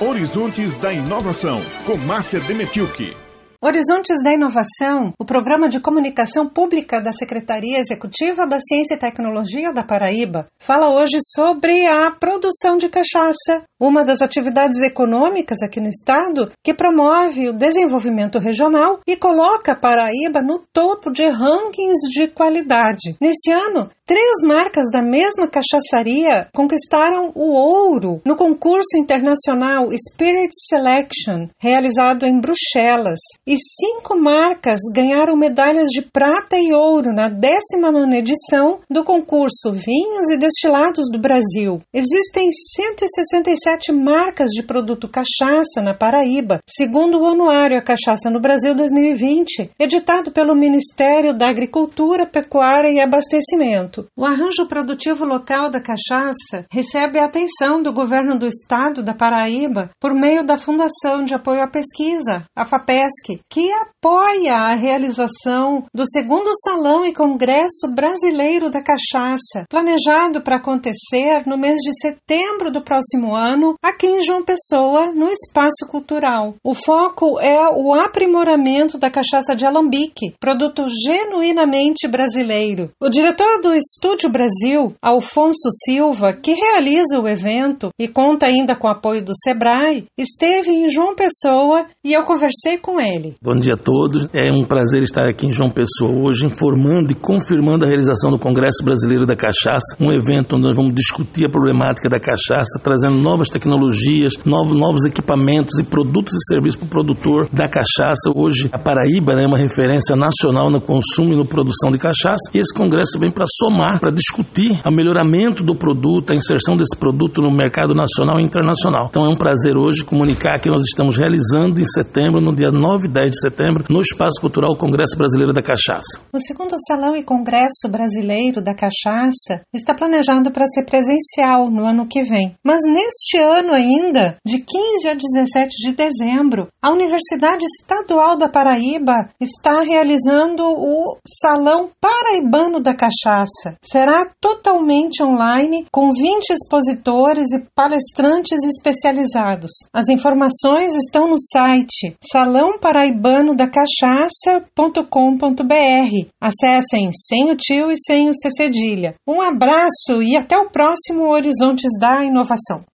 Horizontes da Inovação, com Márcia Demetilke. Horizontes da Inovação, o programa de comunicação pública da Secretaria Executiva da Ciência e Tecnologia da Paraíba, fala hoje sobre a produção de cachaça, uma das atividades econômicas aqui no estado que promove o desenvolvimento regional e coloca a Paraíba no topo de rankings de qualidade. Nesse ano, Três marcas da mesma cachaçaria conquistaram o ouro no concurso internacional Spirit Selection, realizado em Bruxelas, e cinco marcas ganharam medalhas de prata e ouro na 19 edição do concurso Vinhos e Destilados do Brasil. Existem 167 marcas de produto cachaça na Paraíba, segundo o Anuário A Cachaça no Brasil 2020, editado pelo Ministério da Agricultura, Pecuária e Abastecimento. O arranjo produtivo local da cachaça recebe a atenção do governo do estado da Paraíba por meio da Fundação de Apoio à Pesquisa, a FAPESC, que apoia a realização do segundo Salão e Congresso Brasileiro da Cachaça, planejado para acontecer no mês de setembro do próximo ano, aqui em João Pessoa, no Espaço Cultural. O foco é o aprimoramento da cachaça de alambique, produto genuinamente brasileiro. O diretor do Estúdio Brasil, Alfonso Silva, que realiza o evento e conta ainda com o apoio do Sebrae, esteve em João Pessoa e eu conversei com ele. Bom dia a todos. É um prazer estar aqui em João Pessoa hoje, informando e confirmando a realização do Congresso Brasileiro da Cachaça, um evento onde nós vamos discutir a problemática da cachaça, trazendo novas tecnologias, novos, novos equipamentos e produtos e serviços para o produtor da cachaça. Hoje, a Paraíba né, é uma referência nacional no consumo e na produção de cachaça, e esse congresso vem para somar para discutir o melhoramento do produto, a inserção desse produto no mercado nacional e internacional. Então é um prazer hoje comunicar que nós estamos realizando em setembro, no dia 9 e 10 de setembro, no Espaço Cultural Congresso Brasileiro da Cachaça. O segundo Salão e Congresso Brasileiro da Cachaça está planejado para ser presencial no ano que vem. Mas neste ano ainda, de 15 a 17 de dezembro, a Universidade Estadual da Paraíba está realizando o Salão Paraibano da Cachaça será totalmente online com 20 expositores e palestrantes especializados. As informações estão no site salãoparaibanodacachassa.com.br. Acessem sem o tio e sem o cedilha. Um abraço e até o próximo Horizontes da Inovação.